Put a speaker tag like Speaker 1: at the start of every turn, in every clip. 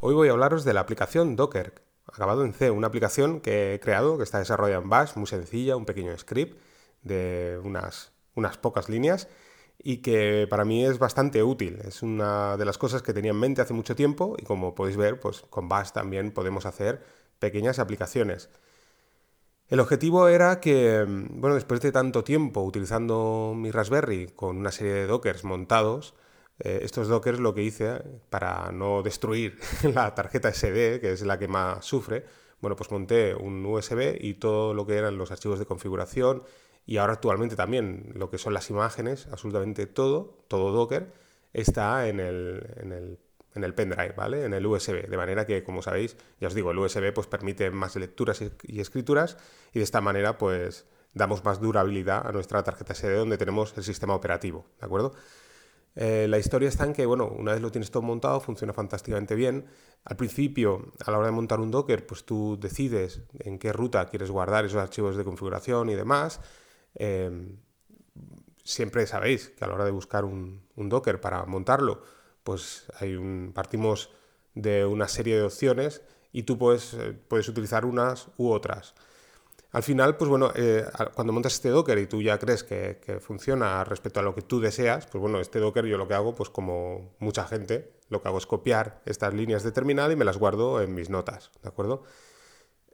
Speaker 1: Hoy voy a hablaros de la aplicación Docker, acabado en C, una aplicación que he creado, que está desarrollada en Bash, muy sencilla, un pequeño script de unas, unas pocas líneas y que para mí es bastante útil. Es una de las cosas que tenía en mente hace mucho tiempo y como podéis ver, pues con Bash también podemos hacer pequeñas aplicaciones. El objetivo era que, bueno, después de tanto tiempo utilizando mi Raspberry con una serie de dockers montados, eh, estos dockers lo que hice para no destruir la tarjeta SD, que es la que más sufre, bueno, pues monté un USB y todo lo que eran los archivos de configuración y ahora actualmente también lo que son las imágenes, absolutamente todo, todo Docker, está en el, en el en el pendrive, ¿vale? En el USB. De manera que, como sabéis, ya os digo, el USB pues permite más lecturas y escrituras y de esta manera pues damos más durabilidad a nuestra tarjeta SD donde tenemos el sistema operativo, ¿de acuerdo? Eh, la historia está en que, bueno, una vez lo tienes todo montado, funciona fantásticamente bien. Al principio, a la hora de montar un Docker, pues tú decides en qué ruta quieres guardar esos archivos de configuración y demás. Eh, siempre sabéis que a la hora de buscar un Docker para montarlo, pues hay un, partimos de una serie de opciones y tú puedes, eh, puedes utilizar unas u otras. Al final, pues bueno, eh, cuando montas este Docker y tú ya crees que, funciona respecto a lo que tú deseas, pues bueno, este Docker yo lo que hago, pues como mucha gente, lo que hago es copiar estas líneas de terminal y me las guardo en mis notas, ¿de acuerdo?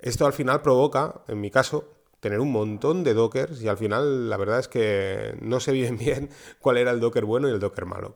Speaker 1: Esto al final provoca, en mi caso, tener un montón de Dockers y al final la verdad es que no sé bien bien cuál era el Docker bueno y el Docker malo.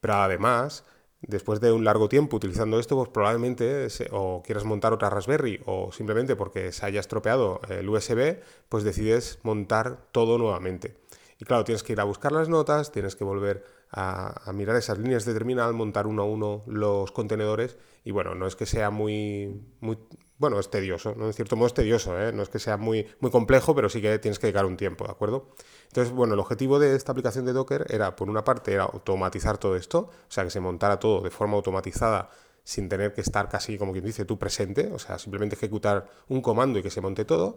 Speaker 1: Pero además, después de un largo tiempo utilizando esto, pues probablemente o quieras montar otra Raspberry o simplemente porque se haya estropeado el USB, pues decides montar todo nuevamente. Y claro, tienes que ir a buscar las notas, tienes que volver a, mirar esas líneas de terminal, montar uno a uno los contenedores y bueno, no es que sea muy, muy bueno, es tedioso, ¿no? En cierto modo es tedioso, ¿eh? no es que sea muy, muy complejo, pero sí que tienes que dedicar un tiempo, ¿de acuerdo? Entonces, bueno, el objetivo de esta aplicación de Docker era, por una parte, era automatizar todo esto, o sea, que se montara todo de forma automatizada sin tener que estar casi, como quien dice, tú presente, o sea, simplemente ejecutar un comando y que se monte todo.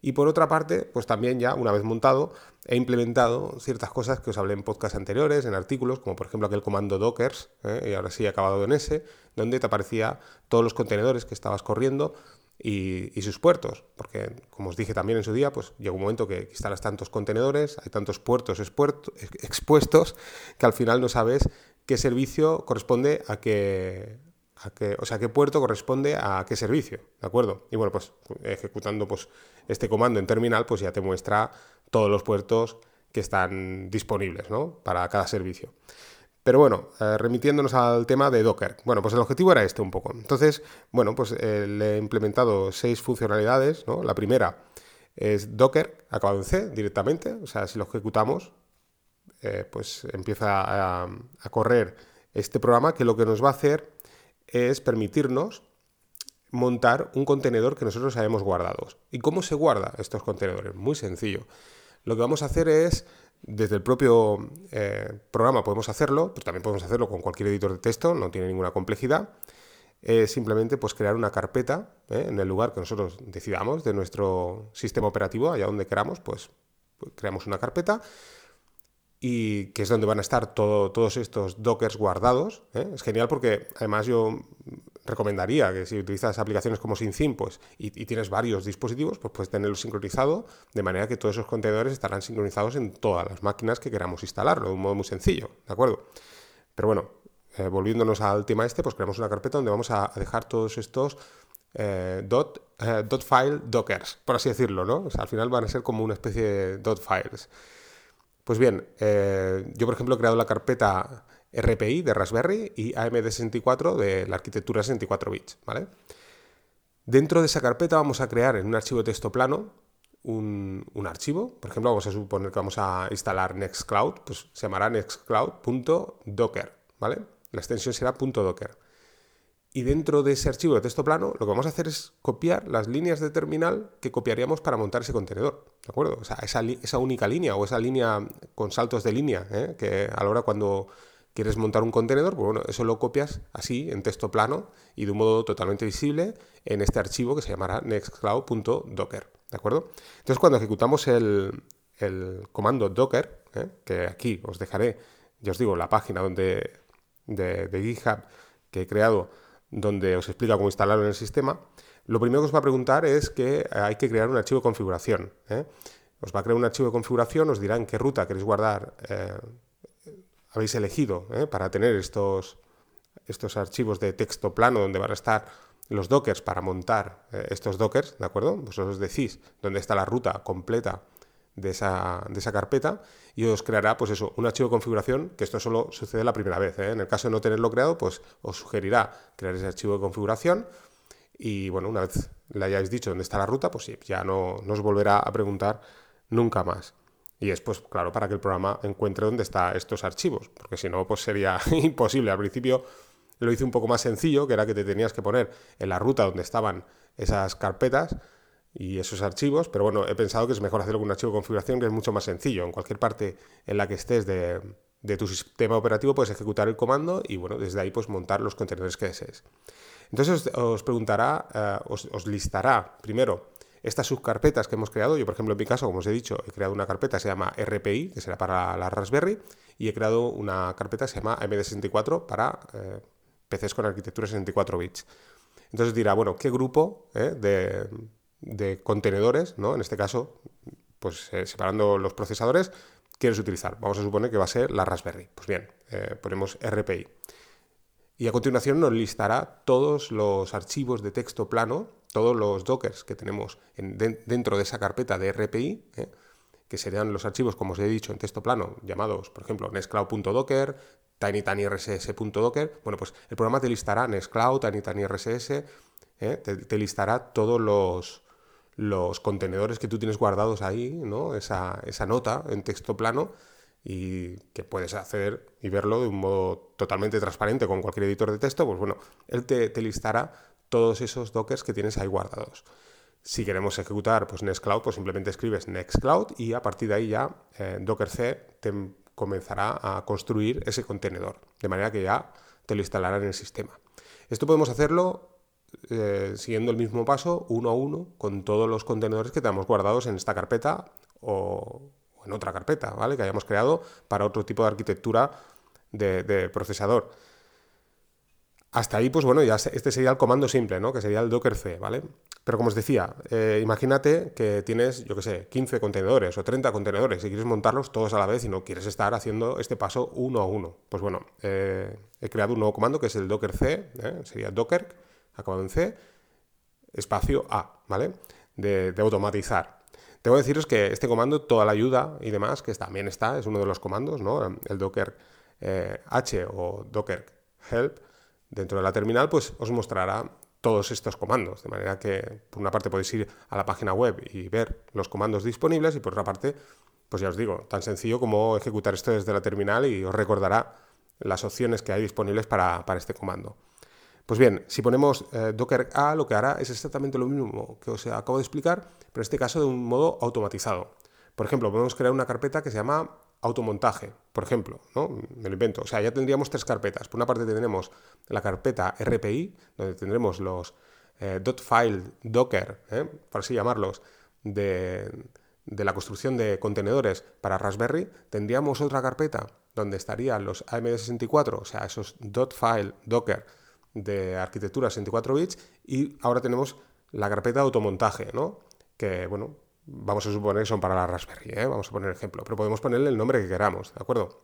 Speaker 1: Y por otra parte, pues también ya una vez montado, he implementado ciertas cosas que os hablé en podcasts anteriores, en artículos, como por ejemplo aquel comando dockers, ¿eh? y ahora sí he acabado en ese, donde te aparecía todos los contenedores que estabas corriendo y, sus puertos, porque como os dije también en su día, pues llega un momento que instalas tantos contenedores, hay tantos puertos expuestos, que al final no sabes qué servicio corresponde a qué, o sea, qué puerto corresponde a qué servicio, ¿de acuerdo? Y bueno, pues ejecutando pues, este comando en terminal, pues ya te muestra todos los puertos que están disponibles, ¿no? Para cada servicio. Pero bueno, eh, remitiéndonos al tema de Docker. Bueno, pues el objetivo era este un poco. Entonces, bueno, pues eh, le he implementado seis funcionalidades, ¿no? La primera es Docker, acabado en C directamente, o sea, si lo ejecutamos, eh, pues empieza a, a correr este programa que lo que nos va a hacer es permitirnos montar un contenedor que nosotros hayamos guardado. ¿Y cómo se guarda estos contenedores? Muy sencillo. Lo que vamos a hacer es, desde el propio eh, programa podemos hacerlo, pero también podemos hacerlo con cualquier editor de texto, no tiene ninguna complejidad. Simplemente pues, crear una carpeta ¿eh? en el lugar que nosotros decidamos de nuestro sistema operativo, allá donde queramos, pues, pues creamos una carpeta y que es donde van a estar todos estos dockers guardados. ¿eh? Es genial porque además yo recomendaría que si utilizas aplicaciones como SyncTheme pues, y, tienes varios dispositivos, pues puedes tenerlo sincronizado de manera que todos esos contenedores estarán sincronizados en todas las máquinas que queramos instalarlo de un modo muy sencillo, ¿de acuerdo? Pero bueno, eh, volviéndonos al tema este, pues creamos una carpeta donde vamos a, dejar todos estos eh, dot, file dockers, por así decirlo, ¿no? al final van a ser como una especie de dot files. Pues bien, eh, yo por ejemplo he creado la carpeta RPI de Raspberry y AMD64 de la arquitectura 64 bits, ¿vale? Dentro de esa carpeta vamos a crear en un archivo de texto plano un, archivo. Por ejemplo, vamos a suponer que vamos a instalar Nextcloud, pues se llamará nextcloud.docker, ¿vale? La extensión será .docker. Y dentro de ese archivo de texto plano, lo que vamos a hacer es copiar las líneas de terminal que copiaríamos para montar ese contenedor. ¿De acuerdo? O sea, esa, única línea o esa línea con saltos de línea, ¿eh? que a la hora cuando quieres montar un contenedor, pues bueno, eso lo copias así en texto plano y de un modo totalmente visible en este archivo que se llamará nextcloud.docker. ¿De acuerdo? Entonces, cuando ejecutamos el, comando docker, ¿eh? que aquí os dejaré, ya os digo, la página donde de, GitHub que he creado donde os explica cómo instalarlo en el sistema, lo primero que os va a preguntar es que hay que crear un archivo de configuración. ¿eh? Os va a crear un archivo de configuración, os dirá en qué ruta queréis guardar, eh, habéis elegido ¿eh? para tener estos, estos archivos de texto plano donde van a estar los dockers para montar estos dockers, ¿de acuerdo? Vosotros decís dónde está la ruta completa de esa, de esa, carpeta y os creará pues eso, un archivo de configuración, que esto solo sucede la primera vez. En el caso de no tenerlo creado, pues os sugerirá crear ese archivo de configuración y bueno, una vez le hayáis dicho dónde está la ruta, pues ya no, os volverá a preguntar nunca más. Y es pues claro para que el programa encuentre dónde están estos archivos, porque si no, pues sería imposible. Al principio lo hice un poco más sencillo, que era que te tenías que poner en la ruta donde estaban esas carpetas y esos archivos, pero bueno, he pensado que es mejor hacerlo con un archivo de configuración que es mucho más sencillo. En cualquier parte en la que estés de, de tu sistema operativo puedes ejecutar el comando y bueno, desde ahí pues montar los contenedores que desees. Entonces os, preguntará, eh, os, listará primero estas subcarpetas que hemos creado. Yo, por ejemplo, en mi caso, como os he dicho, he creado una carpeta que se llama RPI, que será para la Raspberry, y he creado una carpeta que se llama MD64 para eh, PCs con arquitectura 64 bits. Entonces dirá, bueno, ¿qué grupo eh, de, contenedores, ¿no? en este caso, pues separando los procesadores, quieres utilizar? Vamos a suponer que va a ser la Raspberry. Pues bien, ponemos RPI. Y a continuación nos listará todos los archivos de texto plano, todos los dockers que tenemos dentro de esa carpeta de RPI, ¿eh? que serían los archivos, como os he dicho, en texto plano, llamados, por ejemplo, nextcloud.docker, tinytinyrss.docker. Bueno, pues el programa te listará Nextcloud, tinytinyrss, ¿eh? te, te, listará todos los, los contenedores que tú tienes guardados ahí, ¿no? esa, esa nota en texto plano y que puedes hacer y verlo de un modo totalmente transparente con cualquier editor de texto, pues bueno, él te, listará todos esos dockers que tienes ahí guardados. Si queremos ejecutar pues Nextcloud, pues simplemente escribes Nextcloud y a partir de ahí ya eh, Docker C te comenzará a construir ese contenedor, de manera que ya te lo instalará en el sistema. Esto podemos hacerlo eh, siguiendo el mismo paso, uno a uno, con todos los contenedores que tenemos guardados en esta carpeta o, en otra carpeta, ¿vale? Que hayamos creado para otro tipo de arquitectura de, procesador. Hasta ahí, pues bueno, ya este sería el comando simple, ¿no? Que sería el docker c, ¿vale? Pero como os decía, eh, imagínate que tienes, yo qué sé, 15 contenedores o 30 contenedores y quieres montarlos todos a la vez y no quieres estar haciendo este paso uno a uno. Pues bueno, eh, he creado un nuevo comando que es el docker c, ¿eh? sería docker, acabado en c, espacio a, ¿vale? de automatizar. Tengo que deciros que este comando, toda la ayuda y demás, que también está, es uno de los comandos, ¿no? El docker eh, h o docker help dentro de la terminal, pues os mostrará todos estos comandos, de manera que por una parte podéis ir a la página web y ver los comandos disponibles y por otra parte, pues ya os digo, tan sencillo como ejecutar esto desde la terminal y os recordará las opciones que hay disponibles para este comando. Pues bien, si ponemos eh, docker a, lo que hará es exactamente lo mismo que os acabo de explicar, pero en este caso de un modo automatizado. Por ejemplo, podemos crear una carpeta que se llama automontaje, por ejemplo, ¿no? Me lo invento. O sea, ya tendríamos tres carpetas. Por una parte tendremos la carpeta RPI, donde tendremos los eh, .file docker, ¿eh? por así llamarlos, de, de la construcción de contenedores para Raspberry. Tendríamos otra carpeta donde estarían los AMD64, o sea, esos .file docker de arquitectura 64 bits y ahora tenemos la carpeta de automontaje, ¿no? Que, bueno, vamos a suponer que son para la Raspberry, ¿eh? vamos a poner ejemplo, pero podemos ponerle el nombre que queramos, ¿de acuerdo?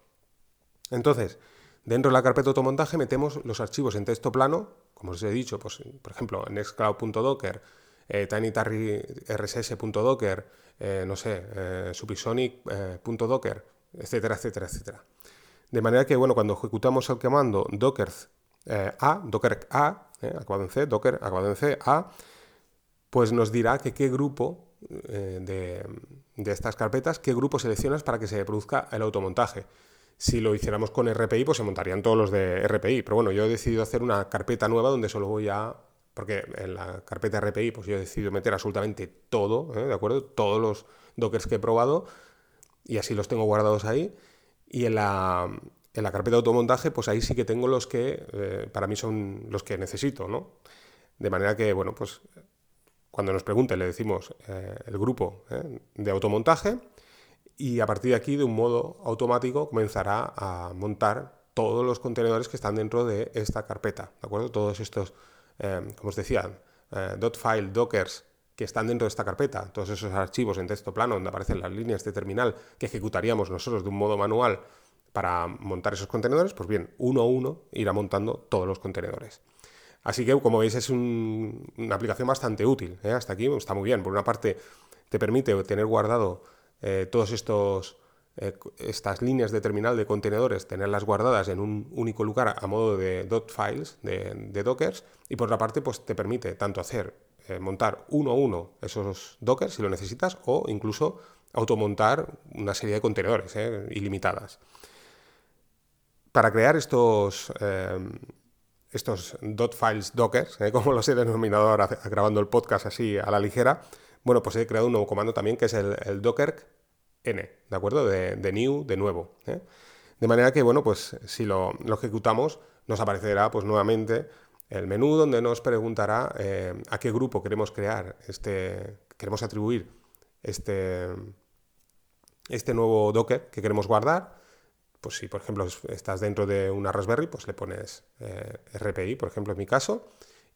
Speaker 1: Entonces, dentro de la carpeta de automontaje metemos los archivos en texto plano, como os he dicho, pues, por ejemplo, nextcloud.docker, eh, tinyRSS.docker, eh, no sé, eh, supisonic.docker, eh, etcétera, etcétera, etcétera. De manera que, bueno, cuando ejecutamos el comando docker eh, a, docker a, eh, en C, docker, acabado en C, a, pues nos dirá que qué grupo eh, de, estas carpetas, qué grupo seleccionas para que se produzca el automontaje. Si lo hiciéramos con RPI, pues se montarían todos los de RPI. Pero bueno, yo he decidido hacer una carpeta nueva donde solo voy a... Porque en la carpeta RPI, pues yo he decidido meter absolutamente todo, ¿de acuerdo? Todos los dockers que he probado y así los tengo guardados ahí. Y en la, en la carpeta de automontaje, pues ahí sí que tengo los que eh, para mí son los que necesito, ¿no? De manera que, bueno, pues cuando nos pregunte le decimos eh, el grupo eh, de automontaje y a partir de aquí, de un modo automático, comenzará a montar todos los contenedores que están dentro de esta carpeta, ¿de acuerdo? Todos estos, como os decía, .file, dockers, que están dentro de esta carpeta, todos esos archivos en texto plano donde aparecen las líneas de terminal que ejecutaríamos nosotros de un modo manual para montar esos contenedores, pues bien, uno a uno irá montando todos los contenedores. Así que, como veis, es una aplicación bastante útil. ¿eh? Hasta aquí está muy bien. Por una parte, te permite tener guardado eh, eh, estas líneas de terminal de contenedores, tenerlas guardadas en un único lugar a modo de dot files, de, dockers, y por otra parte, pues te permite tanto hacer eh, montar uno a uno esos dockers si lo necesitas o incluso automontar una serie de contenedores ilimitadas. Para crear estos, eh, estos dot files dockers, como los he denominado ahora grabando el podcast así a la ligera, bueno, pues he creado un nuevo comando también que es el, docker n, ¿de acuerdo? De, new, de nuevo. De manera que, bueno, pues si lo, lo ejecutamos, nos aparecerá pues nuevamente el menú donde nos preguntará eh, a qué grupo queremos crear, este, queremos atribuir este, este nuevo Docker que queremos guardar. Pues si, por ejemplo, estás dentro de una Raspberry, pues le pones eh, RPI, por ejemplo, en mi caso,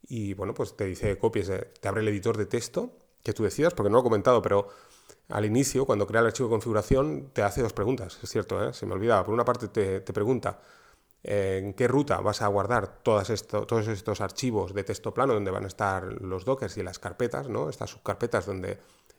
Speaker 1: y bueno, pues te dice copies, te abre el editor de texto que tú decidas, porque no lo he comentado, pero al inicio, cuando crea el archivo de configuración, te hace dos preguntas, es cierto, ¿eh? se me olvidaba. Por una parte te, te pregunta en qué ruta vas a guardar todos estos archivos de texto plano donde van a estar los dockers y las carpetas, ¿no? estas subcarpetas donde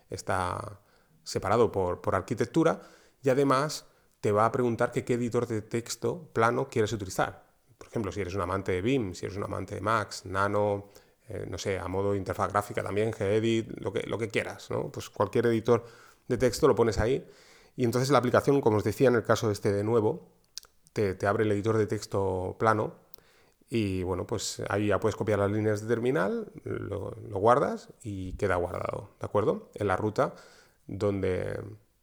Speaker 1: está separado por, arquitectura y además te va a preguntar qué editor de texto plano quieres utilizar. Por ejemplo, si eres un amante de BIM, si eres un amante de Max, Nano, eh, no sé, a modo de interfaz gráfica también, Gedit, lo que, quieras. Pues cualquier editor de texto lo pones ahí y entonces la aplicación, como os decía en el caso de este de nuevo, te, abre el editor de texto plano y bueno, pues ahí ya puedes copiar las líneas de terminal, lo, guardas y queda guardado, ¿de acuerdo? En la ruta donde,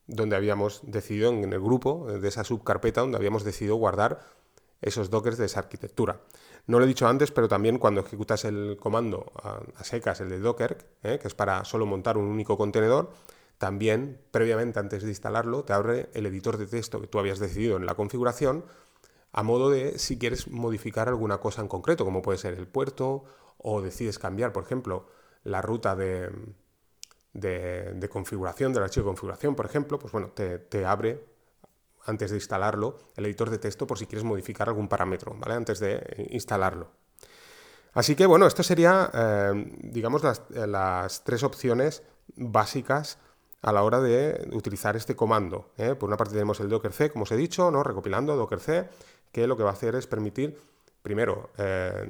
Speaker 1: donde habíamos decidido, en el grupo de esa subcarpeta, donde habíamos decidido guardar esos dockers de esa arquitectura. No lo he dicho antes, pero también cuando ejecutas el comando a, secas, el de docker, ¿eh? que es para solo montar un único contenedor, también, previamente, antes de instalarlo, te abre el editor de texto que tú habías decidido en la configuración, a modo de si quieres modificar alguna cosa en concreto, como puede ser el puerto, o decides cambiar, por ejemplo, la ruta de, de, configuración, del archivo de configuración, por ejemplo, pues bueno, te, abre antes de instalarlo el editor de texto por si quieres modificar algún parámetro, ¿vale? Antes de instalarlo. Así que bueno, esto sería, eh, digamos, las, las, tres opciones básicas a la hora de utilizar este comando. ¿eh? Por una parte tenemos el docker c, como os he dicho, ¿no? recopilando docker c, que lo que va a hacer es permitir, primero, eh,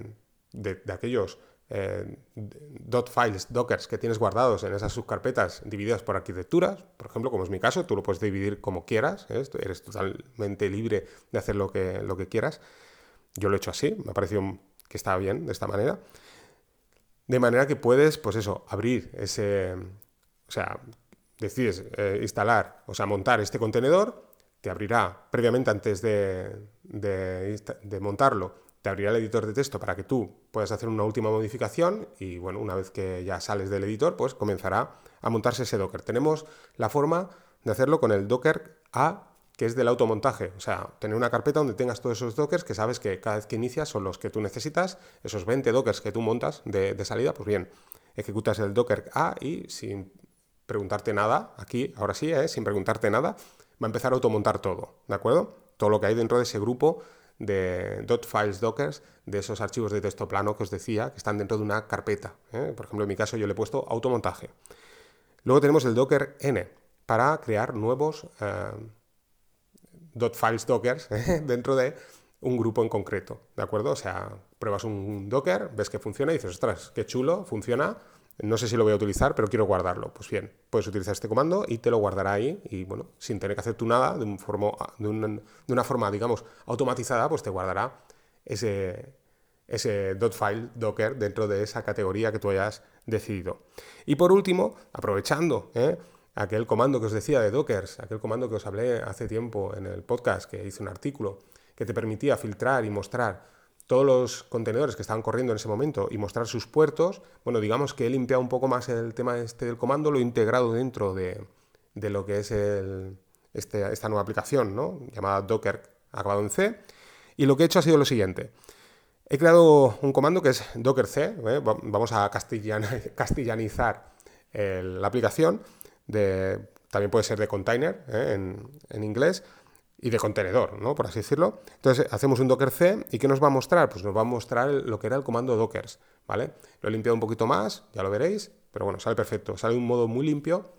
Speaker 1: de, aquellos eh, dot files, dockers que tienes guardados en esas subcarpetas divididas por arquitecturas, por ejemplo, como es mi caso, tú lo puedes dividir como quieras, eres totalmente libre de hacer lo que, lo que quieras. Yo lo he hecho así, me ha parecido que está bien de esta manera. De manera que puedes, pues eso, abrir ese, o sea, decides eh, instalar, o sea, montar este contenedor, te abrirá previamente antes de, de, montarlo, te abrirá el editor de texto para que tú puedas hacer una última modificación y bueno, una vez que ya sales del editor, pues comenzará a montarse ese Docker. Tenemos la forma de hacerlo con el Docker A, que es del automontaje, o sea, tener una carpeta donde tengas todos esos Dockers que sabes que cada vez que inicias son los que tú necesitas, esos 20 Dockers que tú montas de, salida, pues bien, ejecutas el Docker A y sin preguntarte nada, aquí, ahora sí, ¿eh? sin preguntarte nada, va a empezar a automontar todo, ¿de acuerdo? Todo lo que hay dentro de ese grupo de .files dockers, de esos archivos de texto plano que os decía, que están dentro de una carpeta. ¿eh? Por ejemplo, en mi caso yo le he puesto automontaje. Luego tenemos el docker n, para crear nuevos eh, .files dockers ¿eh? dentro de un grupo en concreto, ¿de acuerdo? O sea, pruebas un docker, ves que funciona y dices, ostras, qué chulo, funciona, no sé si lo voy a utilizar, pero quiero guardarlo. Pues bien, puedes utilizar este comando y te lo guardará ahí y bueno, sin tener que hacer tú nada, de, un de, una, forma, digamos, automatizada, pues te guardará ese, ese .file docker dentro de esa categoría que tú hayas decidido. Y por último, aprovechando ¿eh? aquel comando que os decía de dockers, aquel comando que os hablé hace tiempo en el podcast, que hice un artículo, que te permitía filtrar y mostrar todos los contenedores que estaban corriendo en ese momento y mostrar sus puertos, bueno, digamos que he limpiado un poco más el tema este del comando, lo he integrado dentro de, lo que es este, esta nueva aplicación, ¿no? llamada Docker acabado en C, Y lo que he hecho ha sido lo siguiente. He creado un comando que es dockerc, ¿eh? vamos a castellanizar la aplicación, de, también puede ser de container ¿eh? en, inglés, y de contenedor, ¿no? por así decirlo. Entonces hacemos un dockerc y ¿qué nos va a mostrar? Pues nos va a mostrar lo que era el comando dockers, ¿vale? Lo he limpiado un poquito más, ya lo veréis, pero bueno, sale perfecto, sale un modo muy limpio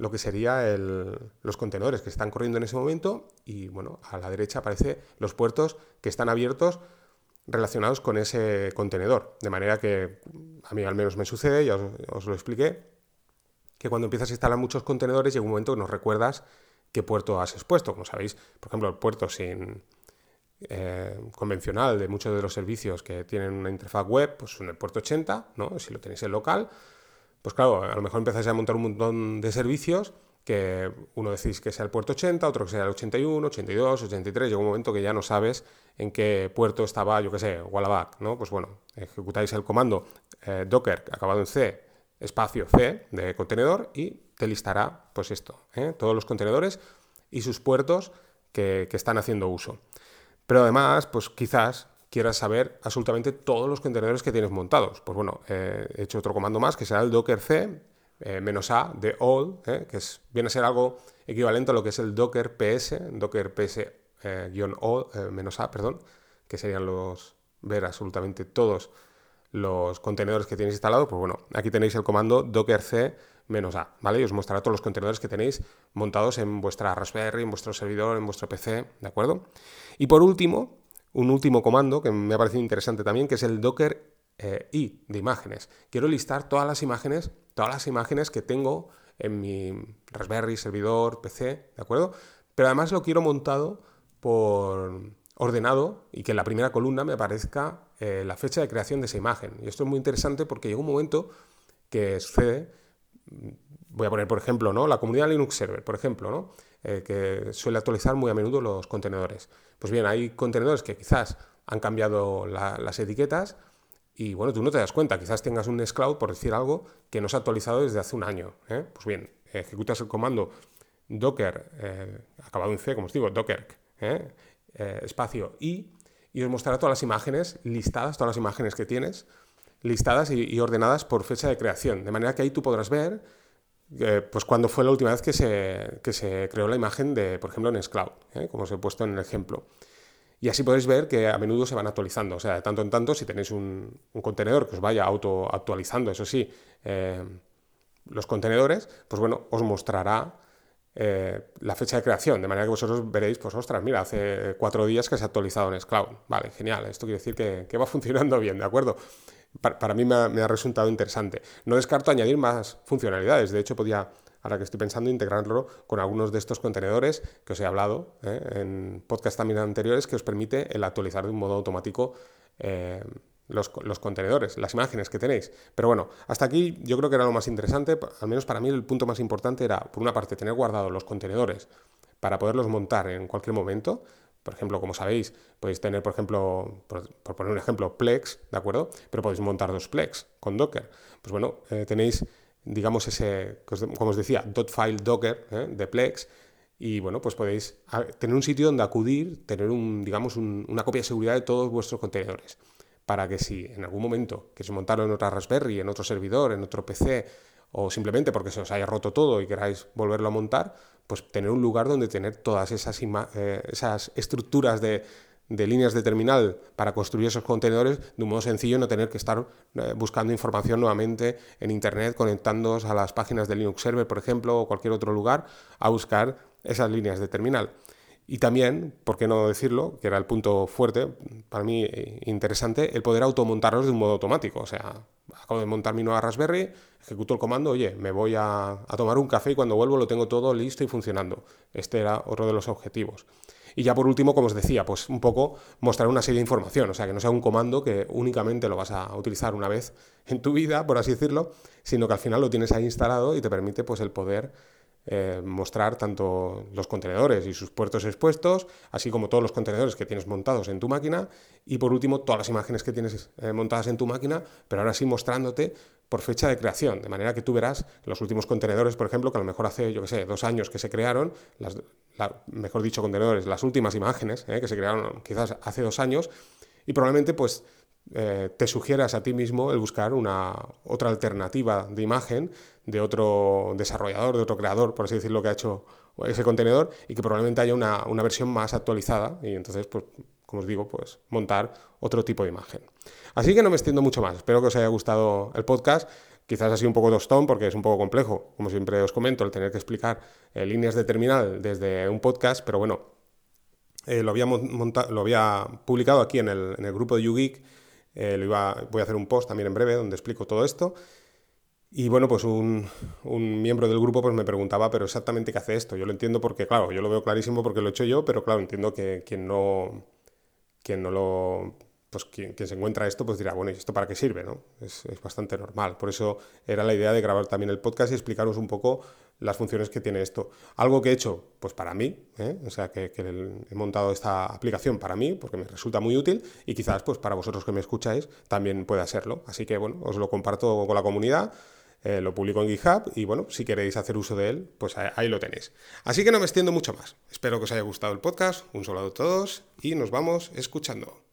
Speaker 1: lo que sería los contenedores que están corriendo en ese momento y bueno, a la derecha aparece los puertos que están abiertos relacionados con ese contenedor. De manera que a mí al menos me sucede, ya os, lo expliqué, que cuando empiezas a instalar muchos contenedores llega un momento que nos recuerdas qué puerto has expuesto. Como sabéis, por ejemplo, el puerto sin, eh, convencional de muchos de los servicios que tienen una interfaz web, pues en el puerto 80, ¿no? si lo tenéis en local, pues claro, a lo mejor empezáis a montar un montón de servicios que uno decís que sea el puerto 80, otro que sea el 81, 82, 83, llega un momento que ya no sabes en qué puerto estaba, yo qué sé, Wallaback, ¿no? Pues bueno, ejecutáis el comando eh, docker acabado en C, espacio C de contenedor y te listará, pues esto, ¿eh? todos los contenedores y sus puertos que, están haciendo uso. Pero además, pues quizás quieras saber absolutamente todos los contenedores que tienes montados. Pues bueno, he hecho otro comando más que será el docker c eh, de all, eh, que es, viene a ser algo equivalente a lo que es el docker ps, docker ps eh, all, menos a, perdón, que serían los ver absolutamente todos los contenedores que tienes instalados, pues bueno, aquí tenéis el comando docker c menos a, ¿vale? Y os mostrará todos los contenedores que tenéis montados en vuestra Raspberry, en vuestro servidor, en vuestro PC, ¿de acuerdo? Y por último, un último comando que me ha parecido interesante también, que es el docker eh, i de imágenes. Quiero listar todas las imágenes, todas las imágenes que tengo en mi Raspberry, servidor, PC, ¿de acuerdo? Pero además lo quiero montado por ordenado y que en la primera columna me aparezca eh, la fecha de creación de esa imagen. Y esto es muy interesante porque llega un momento que sucede, voy a poner por ejemplo, ¿no? La comunidad Linux Server, por ejemplo, ¿no? Eh, que suele actualizar muy a menudo los contenedores. Pues bien, hay contenedores que quizás han cambiado las etiquetas y bueno, tú no te das cuenta, quizás tengas un Nextcloud, por decir algo, que no se ha actualizado desde hace un año. ¿eh? Pues bien, ejecutas el comando docker, acabado en C, como os digo, docker, espacio i, y os mostrará todas las imágenes listadas, todas las imágenes que tienes, listadas y ordenadas por fecha de creación. De manera que ahí tú podrás ver eh, pues cuando fue la última vez que se, se, creó la imagen de, por ejemplo, en Scloud, ¿eh? como os he puesto en el ejemplo. Y así podéis ver que a menudo se van actualizando. O sea, de tanto en tanto, si tenéis un, contenedor que os vaya auto actualizando, eso sí, eh, los contenedores, pues bueno, os mostrará la fecha de creación, de manera que vosotros veréis, pues ostras, mira, hace cuatro días que se ha actualizado en Scloud. Vale, genial, esto quiere decir que, que va funcionando bien, ¿de acuerdo? para, mí me ha, resultado interesante. No descarto añadir más funcionalidades. De hecho, podía, ahora que estoy pensando, integrarlo con algunos de estos contenedores que os he hablado ¿eh? en podcast también anteriores, que os permite el actualizar de un modo automático eh, los, los, contenedores, las imágenes que tenéis. Pero bueno, hasta aquí yo creo que era lo más interesante. Al menos para mí el punto más importante era, por una parte, tener guardados los contenedores para poderlos montar en cualquier momento. Por ejemplo, como sabéis, podéis tener, por ejemplo, por, poner un ejemplo, Plex, ¿de acuerdo? Pero podéis montar dos Plex con Docker. Pues bueno, eh, tenéis, digamos, ese, como os decía, .file Docker ¿eh? de Plex y bueno, pues podéis tener un sitio donde acudir, tener un, digamos, una copia de seguridad de todos vuestros contenedores. Para que si en algún momento que se montaron en otra Raspberry, en otro servidor, en otro PC, o simplemente porque se os haya roto todo y queráis volverlo a montar, pues tener un lugar donde tener todas esas, eh, esas estructuras de, líneas de terminal para construir esos contenedores de un modo sencillo, no tener que estar eh, buscando información nuevamente en Internet, conectándoos a las páginas de Linux Server, por ejemplo, o cualquier otro lugar, a buscar esas líneas de terminal. Y también, por qué no decirlo, que era el punto fuerte, para mí eh, interesante, el poder automontarlos de un modo automático. O sea, acabo de montar mi nueva Raspberry, ejecuto el comando, oye, me voy a, tomar un café y cuando vuelvo lo tengo todo listo y funcionando. Este era otro de los objetivos. Y ya por último, como os decía, pues un poco mostrar una serie de información, o sea, que no sea un comando que únicamente lo vas a utilizar una vez en tu vida, por así decirlo, sino que al final lo tienes ahí instalado y te permite pues el poder eh, mostrar tanto los contenedores y sus puertos expuestos, así como todos los contenedores que tienes montados en tu máquina y por último todas las imágenes que tienes eh, montadas en tu máquina, pero ahora sí mostrándote por fecha de creación, de manera que tú verás los últimos contenedores, por ejemplo, que a lo mejor hace, yo qué sé, dos años que se crearon, las, mejor dicho, contenedores, las últimas imágenes ¿eh? que se crearon quizás hace dos años, y probablemente pues eh, te sugieras a ti mismo el buscar una otra alternativa de imagen de otro desarrollador, de otro creador, por así decirlo, que ha hecho ese contenedor y que probablemente haya una, una versión más actualizada y entonces, pues, como os digo, pues montar otro tipo de imagen. Así que no me extiendo mucho más. Espero que os haya gustado el podcast. Quizás ha sido un poco tostón porque es un poco complejo, como siempre os comento, el tener que explicar eh, líneas de terminal desde un podcast, pero bueno, eh, lo, había lo había publicado aquí en el, grupo de YouGeek. Eh, lo iba, voy a hacer un post también en breve donde explico todo esto. Y bueno, pues un, miembro del grupo pues me preguntaba, pero exactamente qué hace esto. Yo lo entiendo porque, claro, yo lo veo clarísimo porque lo he hecho yo, pero claro, entiendo que quien no, quien no lo pues quien, se encuentra esto, pues dirá, bueno, ¿y esto para qué sirve? ¿no? Es, bastante normal. Por eso era la idea de grabar también el podcast y explicaros un poco las funciones que tiene esto. Algo que he hecho, pues para mí, ¿eh? o sea, que, he montado esta aplicación para mí, porque me resulta muy útil, y quizás, pues para vosotros que me escucháis, también pueda serlo. Así que, bueno, os lo comparto con la comunidad. Eh, lo publico en GitHub y bueno, si queréis hacer uso de él, pues ahí, lo tenéis. Así que no me extiendo mucho más. Espero que os haya gustado el podcast. Un saludo a todos y nos vamos escuchando.